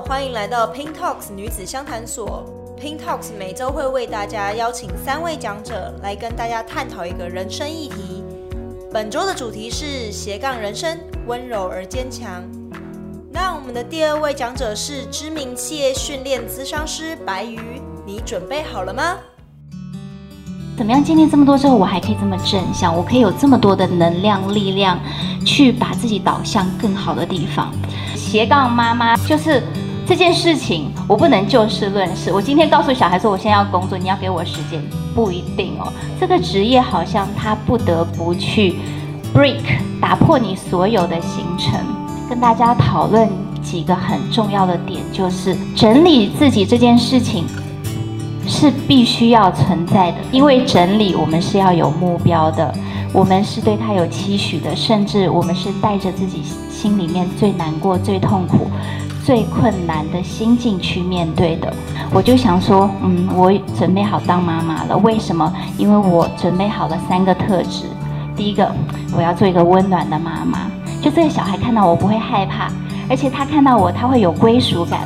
欢迎来到 Pink Talks 女子相谈所。Pink Talks 每周会为大家邀请三位讲者来跟大家探讨一个人生议题。本周的主题是斜杠人生，温柔而坚强。那我们的第二位讲者是知名企业训练咨商师白瑜，你准备好了吗？怎么样经历这么多之后，我还可以这么正向？我可以有这么多的能量、力量，去把自己导向更好的地方。斜杠妈妈就是这件事情，我不能就事论事。我今天告诉小孩说，我现在要工作，你要给我时间，不一定哦。这个职业好像他不得不去 break，打破你所有的行程。跟大家讨论几个很重要的点，就是整理自己这件事情。是必须要存在的，因为整理我们是要有目标的，我们是对他有期许的，甚至我们是带着自己心里面最难过、最痛苦、最困难的心境去面对的。我就想说，嗯，我准备好当妈妈了。为什么？因为我准备好了三个特质。第一个，我要做一个温暖的妈妈，就这个小孩看到我不会害怕，而且他看到我他会有归属感。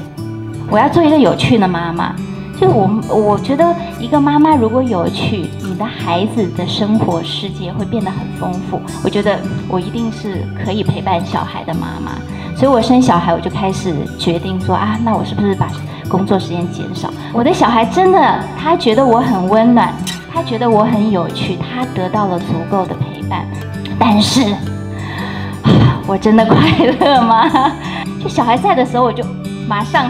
我要做一个有趣的妈妈。就我，我觉得一个妈妈如果有趣，你的孩子的生活世界会变得很丰富。我觉得我一定是可以陪伴小孩的妈妈，所以我生小孩我就开始决定说啊，那我是不是把工作时间减少？我的小孩真的，他觉得我很温暖，他觉得我很有趣，他得到了足够的陪伴。但是，我真的快乐吗？就小孩在的时候，我就马上。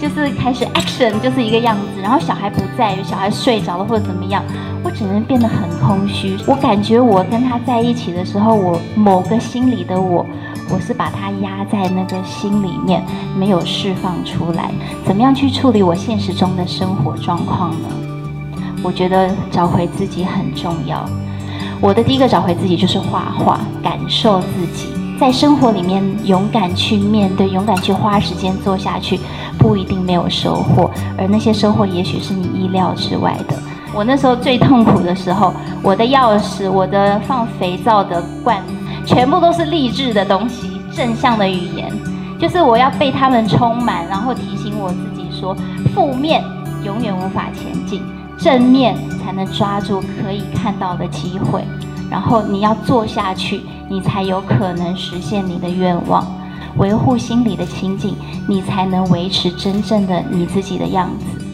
就是开始 action 就是一个样子，然后小孩不在，小孩睡着了或者怎么样，我只能变得很空虚。我感觉我跟他在一起的时候，我某个心里的我，我是把他压在那个心里面，没有释放出来。怎么样去处理我现实中的生活状况呢？我觉得找回自己很重要。我的第一个找回自己就是画画，感受自己。在生活里面勇敢去面对，勇敢去花时间做下去，不一定没有收获，而那些收获也许是你意料之外的。我那时候最痛苦的时候，我的钥匙、我的放肥皂的罐，全部都是励志的东西，正向的语言，就是我要被他们充满，然后提醒我自己说，负面永远无法前进，正面才能抓住可以看到的机会。然后你要做下去，你才有可能实现你的愿望，维护心里的清静，你才能维持真正的你自己的样子。